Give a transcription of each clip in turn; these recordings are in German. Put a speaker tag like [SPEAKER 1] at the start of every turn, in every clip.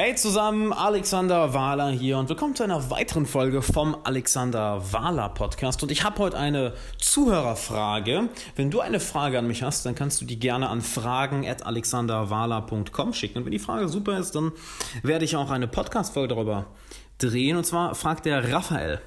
[SPEAKER 1] Hey zusammen, Alexander Wahler hier und willkommen zu einer weiteren Folge vom Alexander Wahler Podcast. Und ich habe heute eine Zuhörerfrage. Wenn du eine Frage an mich hast, dann kannst du die gerne an fragen.alexanderwahler.com schicken. Und wenn die Frage super ist, dann werde ich auch eine Podcast-Folge darüber drehen. Und zwar fragt der Raphael.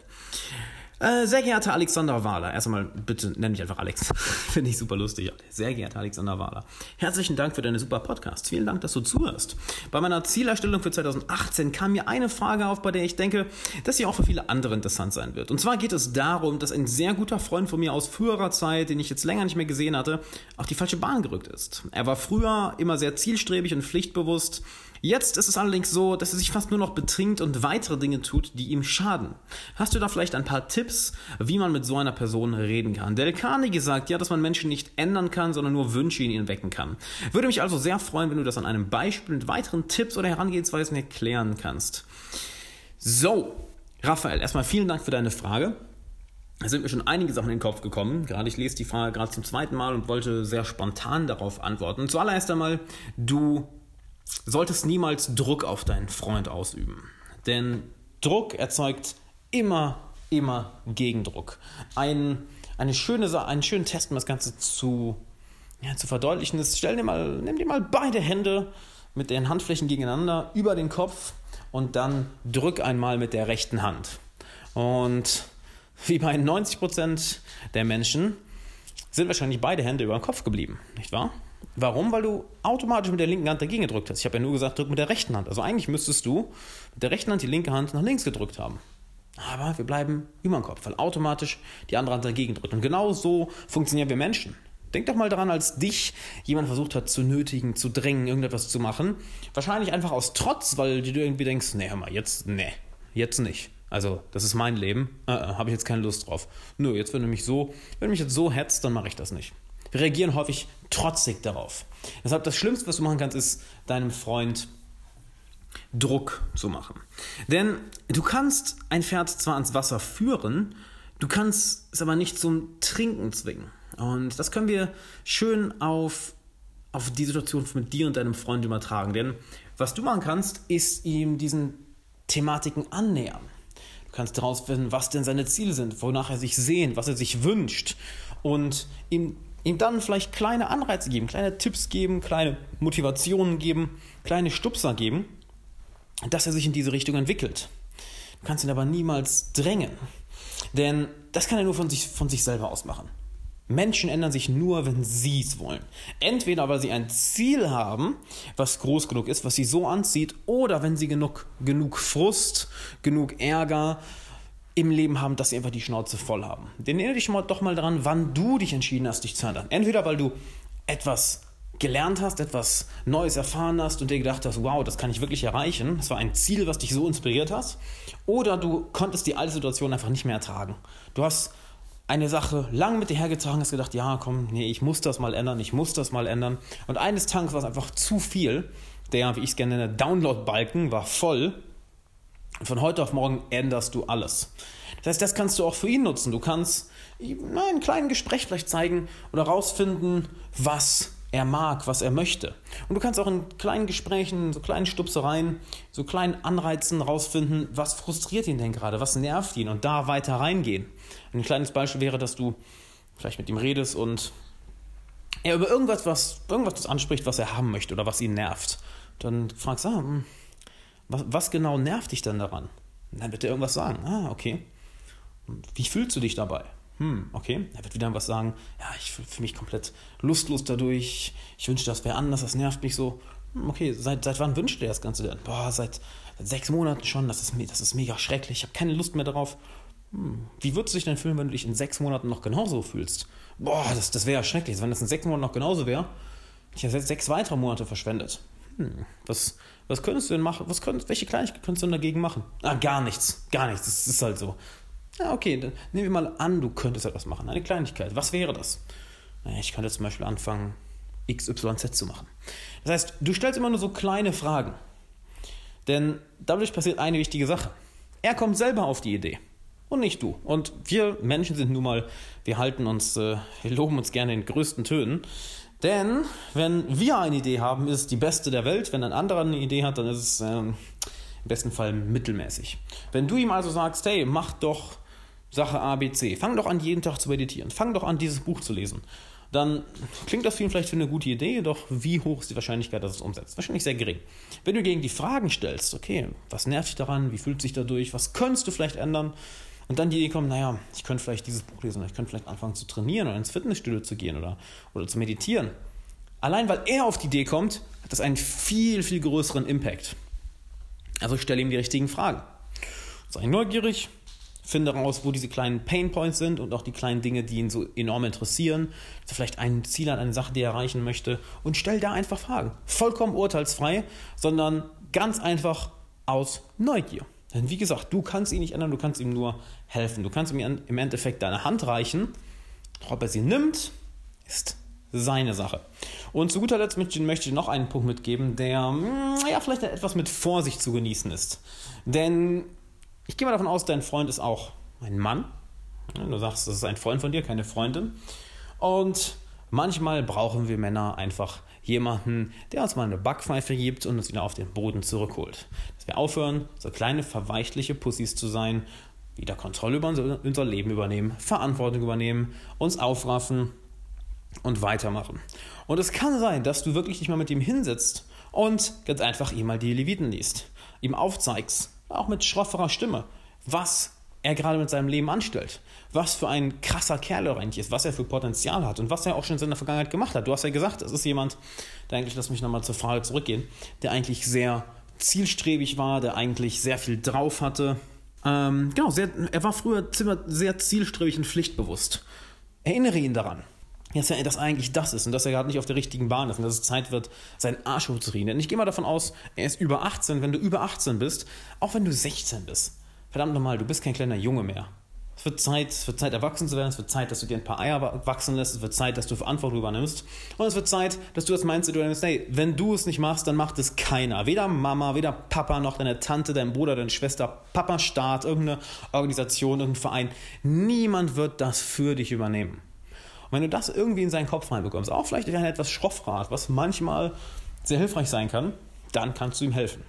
[SPEAKER 1] Äh, sehr geehrter Alexander Wahler, erstmal bitte nenn mich einfach Alex. Finde ich super lustig. Sehr geehrter Alexander Wahler, herzlichen Dank für deine super Podcasts. Vielen Dank, dass du zuhörst. Bei meiner Zielerstellung für 2018 kam mir eine Frage auf, bei der ich denke, dass sie auch für viele andere interessant sein wird. Und zwar geht es darum, dass ein sehr guter Freund von mir aus früherer Zeit, den ich jetzt länger nicht mehr gesehen hatte, auf die falsche Bahn gerückt ist. Er war früher immer sehr zielstrebig und pflichtbewusst Jetzt ist es allerdings so, dass er sich fast nur noch betrinkt und weitere Dinge tut, die ihm schaden. Hast du da vielleicht ein paar Tipps, wie man mit so einer Person reden kann? Del Carnegie sagt ja, dass man Menschen nicht ändern kann, sondern nur Wünsche in ihnen wecken kann. Würde mich also sehr freuen, wenn du das an einem Beispiel mit weiteren Tipps oder Herangehensweisen erklären kannst. So, Raphael, erstmal vielen Dank für deine Frage. Es sind mir schon einige Sachen in den Kopf gekommen. Gerade ich lese die Frage gerade zum zweiten Mal und wollte sehr spontan darauf antworten. Zuallererst einmal, du solltest niemals Druck auf deinen Freund ausüben. Denn Druck erzeugt immer, immer Gegendruck. Ein, eine schöne, einen schönen Test, um das Ganze zu, ja, zu verdeutlichen, ist, stell dir mal, nimm dir mal beide Hände mit den Handflächen gegeneinander über den Kopf und dann drück einmal mit der rechten Hand. Und wie bei 90% der Menschen sind wahrscheinlich beide Hände über den Kopf geblieben, nicht wahr? Warum? Weil du automatisch mit der linken Hand dagegen gedrückt hast. Ich habe ja nur gesagt, drück mit der rechten Hand. Also eigentlich müsstest du mit der rechten Hand die linke Hand nach links gedrückt haben. Aber wir bleiben über dem Kopf, weil automatisch die andere Hand dagegen drückt. Und genau so funktionieren wir Menschen. Denk doch mal daran, als dich jemand versucht hat zu nötigen, zu drängen, irgendetwas zu machen. Wahrscheinlich einfach aus Trotz, weil du irgendwie denkst, nee, hör mal, jetzt, nee, jetzt nicht. Also, das ist mein Leben, äh, äh, habe ich jetzt keine Lust drauf. Nö, jetzt wenn du mich so, wenn du mich jetzt so hetzt, dann mache ich das nicht. Wir reagieren häufig trotzig darauf. Deshalb das Schlimmste, was du machen kannst, ist deinem Freund Druck zu machen. Denn du kannst ein Pferd zwar ans Wasser führen, du kannst es aber nicht zum Trinken zwingen. Und das können wir schön auf, auf die Situation mit dir und deinem Freund übertragen. Denn was du machen kannst, ist ihm diesen Thematiken annähern. Du kannst herausfinden, was denn seine Ziele sind, wonach er sich sehnt, was er sich wünscht und ihm ihm dann vielleicht kleine Anreize geben, kleine Tipps geben, kleine Motivationen geben, kleine Stupser geben, dass er sich in diese Richtung entwickelt. Du kannst ihn aber niemals drängen, denn das kann er nur von sich, von sich selber aus machen. Menschen ändern sich nur, wenn sie es wollen. Entweder weil sie ein Ziel haben, was groß genug ist, was sie so anzieht, oder wenn sie genug, genug Frust, genug Ärger, im Leben haben, dass sie einfach die Schnauze voll haben. Denn erinnere dich mal, doch mal daran, wann du dich entschieden hast, dich zu ändern. Entweder weil du etwas gelernt hast, etwas Neues erfahren hast und dir gedacht hast, wow, das kann ich wirklich erreichen. Das war ein Ziel, was dich so inspiriert hast. Oder du konntest die alte Situation einfach nicht mehr ertragen. Du hast eine Sache lang mit dir hergetragen, hast gedacht, ja, komm, nee, ich muss das mal ändern, ich muss das mal ändern. Und eines Tages war es einfach zu viel. Der, wie ich es gerne nenne, Download-Balken war voll von heute auf morgen änderst du alles. Das heißt, das kannst du auch für ihn nutzen. Du kannst in einem kleinen Gespräch vielleicht zeigen oder rausfinden, was er mag, was er möchte. Und du kannst auch in kleinen Gesprächen, so kleinen Stupsereien, so kleinen Anreizen rausfinden, was frustriert ihn denn gerade, was nervt ihn und da weiter reingehen. Ein kleines Beispiel wäre, dass du vielleicht mit ihm redest und er über irgendwas, was, irgendwas anspricht, was er haben möchte oder was ihn nervt. Dann fragst du, ah, hm, was, was genau nervt dich denn daran? Und dann wird er irgendwas sagen. Ah, okay. Wie fühlst du dich dabei? Hm, okay. Er wird wieder irgendwas sagen. Ja, ich fühle mich komplett lustlos dadurch. Ich wünschte, das wäre anders. Das nervt mich so. Hm, okay, seit, seit wann wünscht er das Ganze denn? Boah, seit, seit sechs Monaten schon. Das ist, das ist mega schrecklich. Ich habe keine Lust mehr darauf. Hm, wie würdest du dich denn fühlen, wenn du dich in sechs Monaten noch genauso fühlst? Boah, das, das wäre ja schrecklich. Wenn das in sechs Monaten noch genauso wäre, ich habe sechs weitere Monate verschwendet. Hm, was, was könntest du denn machen? Was könntest, welche Kleinigkeit könntest du denn dagegen machen? Ah, gar nichts. Gar nichts. Das ist halt so. Ja, okay, dann nehmen wir mal an, du könntest etwas machen. Eine Kleinigkeit. Was wäre das? Ich könnte zum Beispiel anfangen, XYZ zu machen. Das heißt, du stellst immer nur so kleine Fragen. Denn dadurch passiert eine wichtige Sache. Er kommt selber auf die Idee und nicht du. Und wir Menschen sind nun mal, wir halten uns, äh, wir loben uns gerne in größten Tönen. Denn wenn wir eine Idee haben, ist es die beste der Welt. Wenn ein anderer eine Idee hat, dann ist es ähm, im besten Fall mittelmäßig. Wenn du ihm also sagst, hey, mach doch Sache A, B, C, fang doch an, jeden Tag zu meditieren, fang doch an, dieses Buch zu lesen, dann klingt das für ihn vielleicht für eine gute Idee, doch wie hoch ist die Wahrscheinlichkeit, dass es umsetzt? Wahrscheinlich sehr gering. Wenn du gegen die Fragen stellst, okay, was nervt dich daran, wie fühlt sich dadurch, was könntest du vielleicht ändern, und dann die Idee kommt, naja, ich könnte vielleicht dieses Buch lesen, ich könnte vielleicht anfangen zu trainieren oder ins Fitnessstudio zu gehen oder, oder zu meditieren. Allein weil er auf die Idee kommt, hat das einen viel, viel größeren Impact. Also stelle ihm die richtigen Fragen. Sei neugierig, finde raus, wo diese kleinen Pain Points sind und auch die kleinen Dinge, die ihn so enorm interessieren. Also vielleicht ein Ziel an eine Sache, die er erreichen möchte und stell da einfach Fragen. Vollkommen urteilsfrei, sondern ganz einfach aus Neugier. Denn wie gesagt, du kannst ihn nicht ändern, du kannst ihm nur helfen. Du kannst ihm im Endeffekt deine Hand reichen. Ob er sie nimmt, ist seine Sache. Und zu guter Letzt möchte ich noch einen Punkt mitgeben, der hm, ja, vielleicht etwas mit Vorsicht zu genießen ist. Denn ich gehe mal davon aus, dein Freund ist auch ein Mann. Du sagst, das ist ein Freund von dir, keine Freundin. Und manchmal brauchen wir Männer einfach jemanden, der uns mal eine Backpfeife gibt und uns wieder auf den Boden zurückholt. Dass wir aufhören, so kleine verweichliche Pussys zu sein, wieder Kontrolle über unser Leben übernehmen, Verantwortung übernehmen, uns aufraffen und weitermachen. Und es kann sein, dass du wirklich dich mal mit ihm hinsetzt und ganz einfach ihm mal die Leviten liest, ihm aufzeigst, auch mit schrofferer Stimme, was er gerade mit seinem Leben anstellt. Was für ein krasser Kerl er eigentlich ist, was er für Potenzial hat und was er auch schon in seiner Vergangenheit gemacht hat. Du hast ja gesagt, es ist jemand, der eigentlich, lass mich nochmal zur Frage zurückgehen, der eigentlich sehr zielstrebig war, der eigentlich sehr viel drauf hatte. Ähm, genau, sehr, er war früher sehr zielstrebig und pflichtbewusst. Erinnere ihn daran, dass er das eigentlich das ist und dass er gerade nicht auf der richtigen Bahn ist und dass es Zeit wird, seinen Arsch hochzuriehen. Denn ich gehe mal davon aus, er ist über 18. Wenn du über 18 bist, auch wenn du 16 bist, verdammt nochmal, du bist kein kleiner Junge mehr. Es wird Zeit, es wird Zeit, erwachsen zu werden, es wird Zeit, dass du dir ein paar Eier wachsen lässt, es wird Zeit, dass du Verantwortung übernimmst und es wird Zeit, dass du das Mindset übernimmst, hey, wenn du es nicht machst, dann macht es keiner. Weder Mama, weder Papa, noch deine Tante, dein Bruder, deine Schwester, Papa, Staat, irgendeine Organisation, irgendein Verein. Niemand wird das für dich übernehmen. Und wenn du das irgendwie in seinen Kopf reinbekommst, auch vielleicht ein etwas Schroffrat, was manchmal sehr hilfreich sein kann, dann kannst du ihm helfen.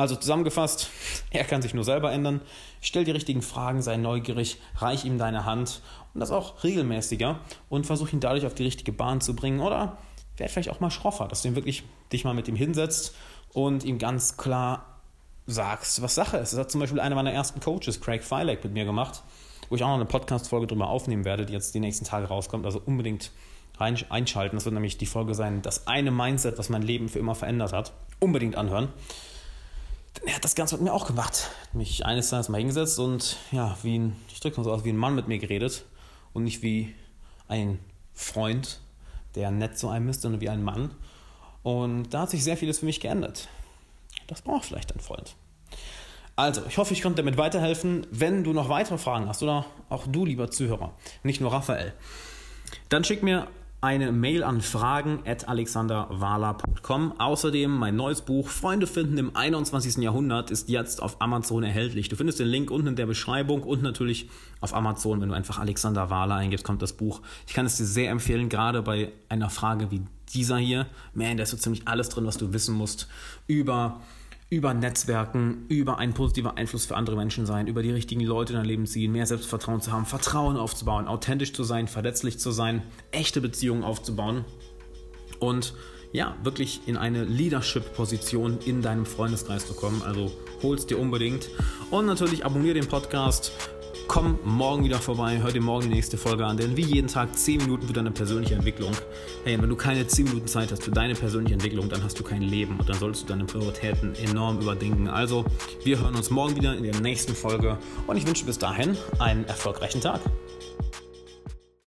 [SPEAKER 1] Also zusammengefasst, er kann sich nur selber ändern. Stell die richtigen Fragen, sei neugierig, reich ihm deine Hand und das auch regelmäßiger und versuch ihn dadurch auf die richtige Bahn zu bringen oder werd vielleicht auch mal schroffer, dass du ihn wirklich dich mal mit ihm hinsetzt und ihm ganz klar sagst, was Sache ist. Das hat zum Beispiel einer meiner ersten Coaches, Craig Filek, mit mir gemacht, wo ich auch noch eine Podcast-Folge drüber aufnehmen werde, die jetzt die nächsten Tage rauskommt. Also unbedingt einschalten. Das wird nämlich die Folge sein, das eine Mindset, was mein Leben für immer verändert hat. Unbedingt anhören er hat das Ganze mit mir auch gemacht. Mich eines Tages mal hingesetzt und ja, wie ein, ich drücke mal so aus, wie ein Mann mit mir geredet und nicht wie ein Freund, der nett zu einem ist, sondern wie ein Mann. Und da hat sich sehr vieles für mich geändert. Das braucht vielleicht ein Freund. Also, ich hoffe, ich konnte damit weiterhelfen. Wenn du noch weitere Fragen hast oder auch du, lieber Zuhörer, nicht nur Raphael, dann schick mir eine Mail an fragen.alexanderwala.com. Außerdem mein neues Buch Freunde finden im 21. Jahrhundert ist jetzt auf Amazon erhältlich. Du findest den Link unten in der Beschreibung und natürlich auf Amazon, wenn du einfach Alexander Wala eingibst, kommt das Buch. Ich kann es dir sehr empfehlen, gerade bei einer Frage wie dieser hier. Man, da ist so ziemlich alles drin, was du wissen musst über über Netzwerken, über einen positiven Einfluss für andere Menschen sein, über die richtigen Leute in dein Leben ziehen, mehr Selbstvertrauen zu haben, Vertrauen aufzubauen, authentisch zu sein, verletzlich zu sein, echte Beziehungen aufzubauen und ja, wirklich in eine Leadership-Position in deinem Freundeskreis zu kommen. Also hol's dir unbedingt. Und natürlich abonniere den Podcast Komm morgen wieder vorbei, hör dir morgen die nächste Folge an, denn wie jeden Tag 10 Minuten für deine persönliche Entwicklung. Hey, wenn du keine 10 Minuten Zeit hast für deine persönliche Entwicklung, dann hast du kein Leben und dann solltest du deine Prioritäten enorm überdenken. Also, wir hören uns morgen wieder in der nächsten Folge und ich wünsche bis dahin einen erfolgreichen Tag.